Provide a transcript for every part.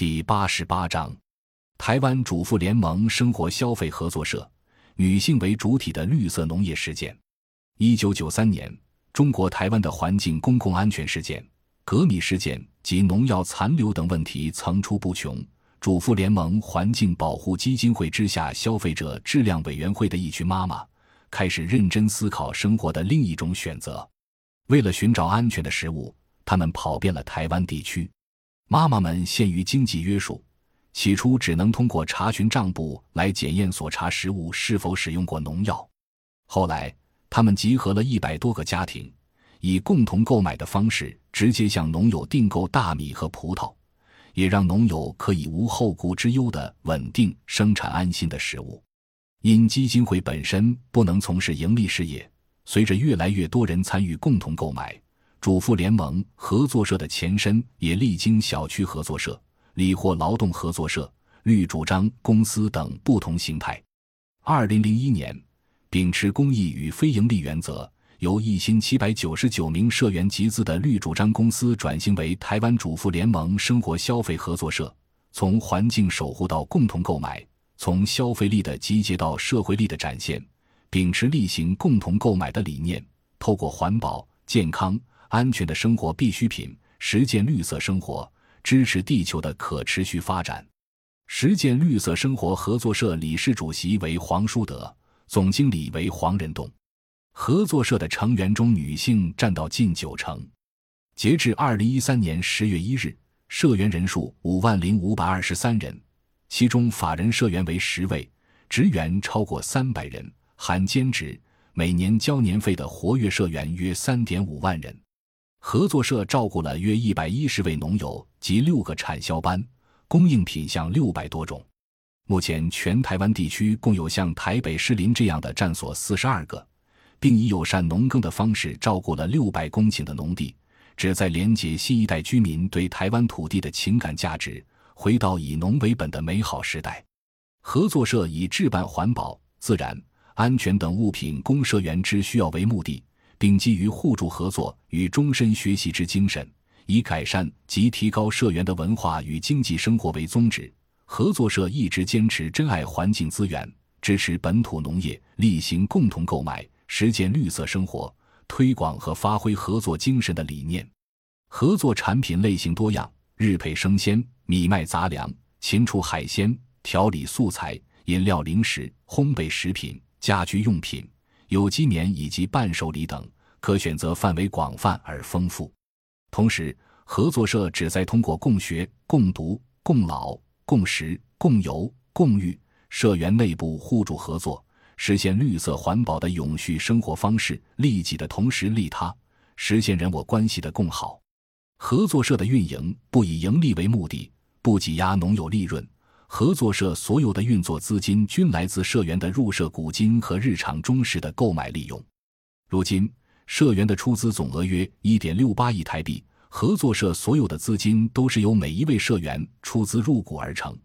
第八十八章：台湾主妇联盟生活消费合作社，女性为主体的绿色农业实践。一九九三年，中国台湾的环境公共安全事件、革米事件及农药残留等问题层出不穷。主妇联盟环境保护基金会之下消费者质量委员会的一群妈妈，开始认真思考生活的另一种选择。为了寻找安全的食物，他们跑遍了台湾地区。妈妈们限于经济约束，起初只能通过查询账簿来检验所查食物是否使用过农药。后来，他们集合了一百多个家庭，以共同购买的方式，直接向农友订购大米和葡萄。也让农友可以无后顾之忧的稳定生产安心的食物。因基金会本身不能从事盈利事业，随着越来越多人参与共同购买，主妇联盟合作社的前身也历经小区合作社、理货劳动合作社、绿主张公司等不同形态。二零零一年，秉持公益与非营利原则。由一千七百九十九名社员集资的绿主张公司转型为台湾主妇联盟生活消费合作社，从环境守护到共同购买，从消费力的集结到社会力的展现，秉持例行共同购买的理念，透过环保、健康、安全的生活必需品，实践绿色生活，支持地球的可持续发展。实践绿色生活合作社理事主席为黄淑德，总经理为黄仁栋。合作社的成员中，女性占到近九成。截至二零一三年十月一日，社员人数五万零五百二十三人，其中法人社员为十位，职员超过三百人，含兼职，每年交年费的活跃社员约三点五万人。合作社照顾了约一百一十位农友及六个产销班，供应品项六百多种。目前，全台湾地区共有像台北士林这样的站所四十二个。并以友善农耕的方式照顾了六百公顷的农地，旨在连结新一代居民对台湾土地的情感价值，回到以农为本的美好时代。合作社以置办环保、自然、安全等物品供社员之需要为目的，并基于互助合作与终身学习之精神，以改善及提高社员的文化与经济生活为宗旨。合作社一直坚持珍爱环境资源，支持本土农业，例行共同购买。实践绿色生活，推广和发挥合作精神的理念。合作产品类型多样，日配生鲜、米麦杂粮、禽畜海鲜、调理素材、饮料零食、烘焙食品、家居用品、有机棉以及伴手礼等，可选择范围广泛而丰富。同时，合作社旨在通过共学、共读、共老、共识、共游、共育，社员内部互助合作。实现绿色环保的永续生活方式，利己的同时利他，实现人我关系的共好。合作社的运营不以盈利为目的，不挤压农友利润。合作社所有的运作资金均来自社员的入社股金和日常中时的购买利用。如今，社员的出资总额约一点六八亿台币。合作社所有的资金都是由每一位社员出资入股而成，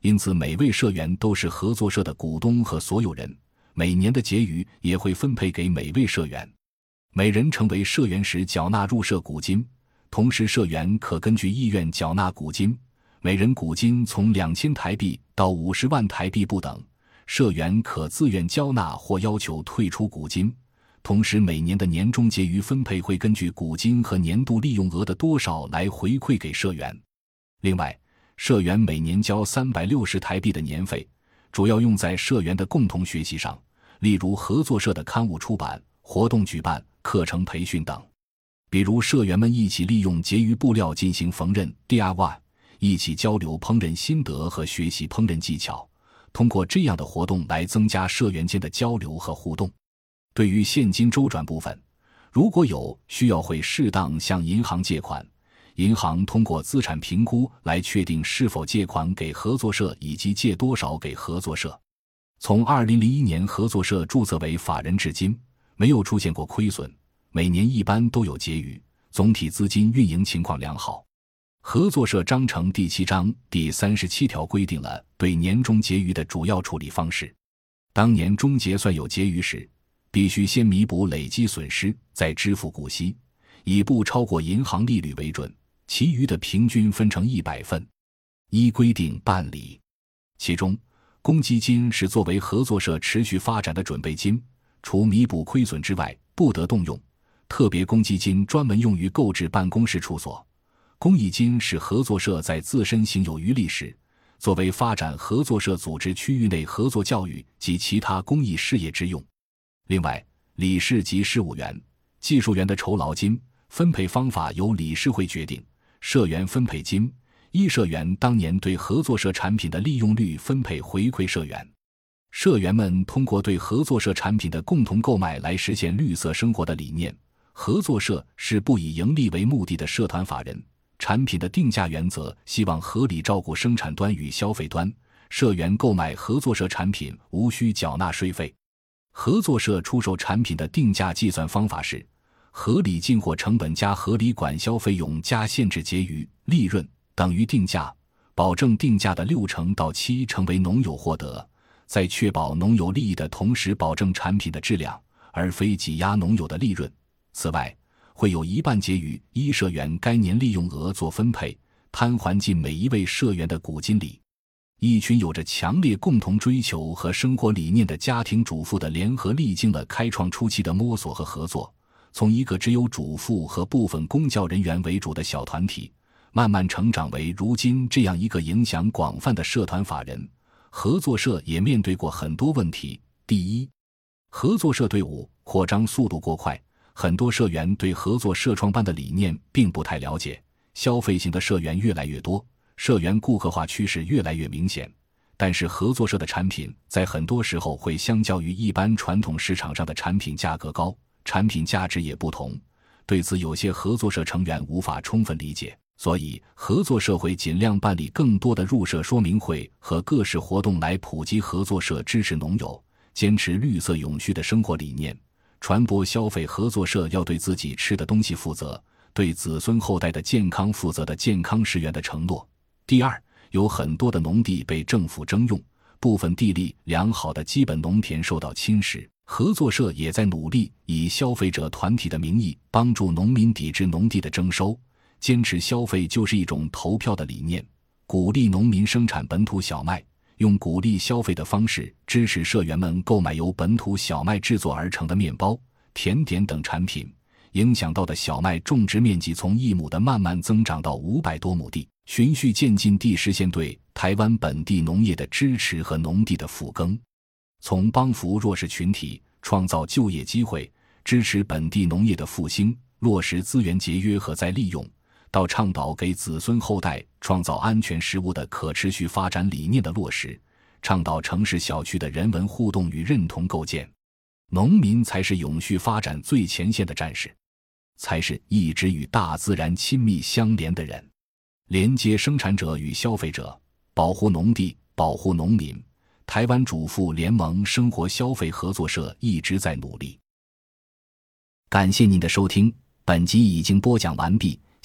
因此每位社员都是合作社的股东和所有人。每年的结余也会分配给每位社员，每人成为社员时缴纳入社股金，同时社员可根据意愿缴纳股金，每人股金从两千台币到五十万台币不等，社员可自愿交纳或要求退出股金，同时每年的年终结余分配会根据股金和年度利用额的多少来回馈给社员。另外，社员每年交三百六十台币的年费，主要用在社员的共同学习上。例如合作社的刊物出版、活动举办、课程培训等，比如社员们一起利用结余布料进行缝纫 DIY，一起交流烹饪心得和学习烹饪技巧。通过这样的活动来增加社员间的交流和互动。对于现金周转部分，如果有需要，会适当向银行借款，银行通过资产评估来确定是否借款给合作社以及借多少给合作社。从二零零一年合作社注册为法人至今，没有出现过亏损，每年一般都有结余，总体资金运营情况良好。合作社章程第七章第三十七条规定了对年终结余的主要处理方式：当年终结算有结余时，必须先弥补累积损失，再支付股息，以不超过银行利率为准，其余的平均分成一百份。依规定办理。其中，公积金是作为合作社持续发展的准备金，除弥补亏损之外，不得动用。特别公积金专门用于购置办公室处所。公益金是合作社在自身行有余力时，作为发展合作社组织区域内合作教育及其他公益事业之用。另外，理事及事务员、技术员的酬劳金分配方法由理事会决定。社员分配金依社员当年对合作社产品的利用率分配回馈社员。社员们通过对合作社产品的共同购买来实现绿色生活的理念。合作社是不以盈利为目的的社团法人。产品的定价原则希望合理照顾生产端与消费端。社员购买合作社产品无需缴纳税费。合作社出售产品的定价计算方法是：合理进货成本加合理管销费用加限制结余利润等于定价，保证定价的六成到七成为农友获得，在确保农友利益的同时保证产品的质量，而非挤压农友的利润。此外，会有一半结余依社员该年利用额做分配，摊还进每一位社员的股金里。一群有着强烈共同追求和生活理念的家庭主妇的联合，历经了开创初期的摸索和合作，从一个只有主妇和部分公教人员为主的小团体，慢慢成长为如今这样一个影响广泛的社团法人。合作社也面对过很多问题：第一，合作社队伍扩张速度过快。很多社员对合作社创办的理念并不太了解，消费型的社员越来越多，社员顾客化趋势越来越明显。但是合作社的产品在很多时候会相较于一般传统市场上的产品价格高，产品价值也不同。对此，有些合作社成员无法充分理解，所以合作社会尽量办理更多的入社说明会和各式活动来普及合作社支持农友、坚持绿色永续的生活理念。传播消费合作社要对自己吃的东西负责，对子孙后代的健康负责的健康食源的承诺。第二，有很多的农地被政府征用，部分地力良好的基本农田受到侵蚀，合作社也在努力以消费者团体的名义帮助农民抵制农地的征收，坚持消费就是一种投票的理念，鼓励农民生产本土小麦。用鼓励消费的方式支持社员们购买由本土小麦制作而成的面包、甜点等产品，影响到的小麦种植面积从一亩的慢慢增长到五百多亩地，循序渐进地实现对台湾本地农业的支持和农地的复耕，从帮扶弱势群体、创造就业机会、支持本地农业的复兴、落实资源节约和再利用。到倡导给子孙后代创造安全食物的可持续发展理念的落实，倡导城市小区的人文互动与认同构建，农民才是永续发展最前线的战士，才是一直与大自然亲密相连的人，连接生产者与消费者，保护农地，保护农民。台湾主妇联盟生活消费合作社一直在努力。感谢您的收听，本集已经播讲完毕。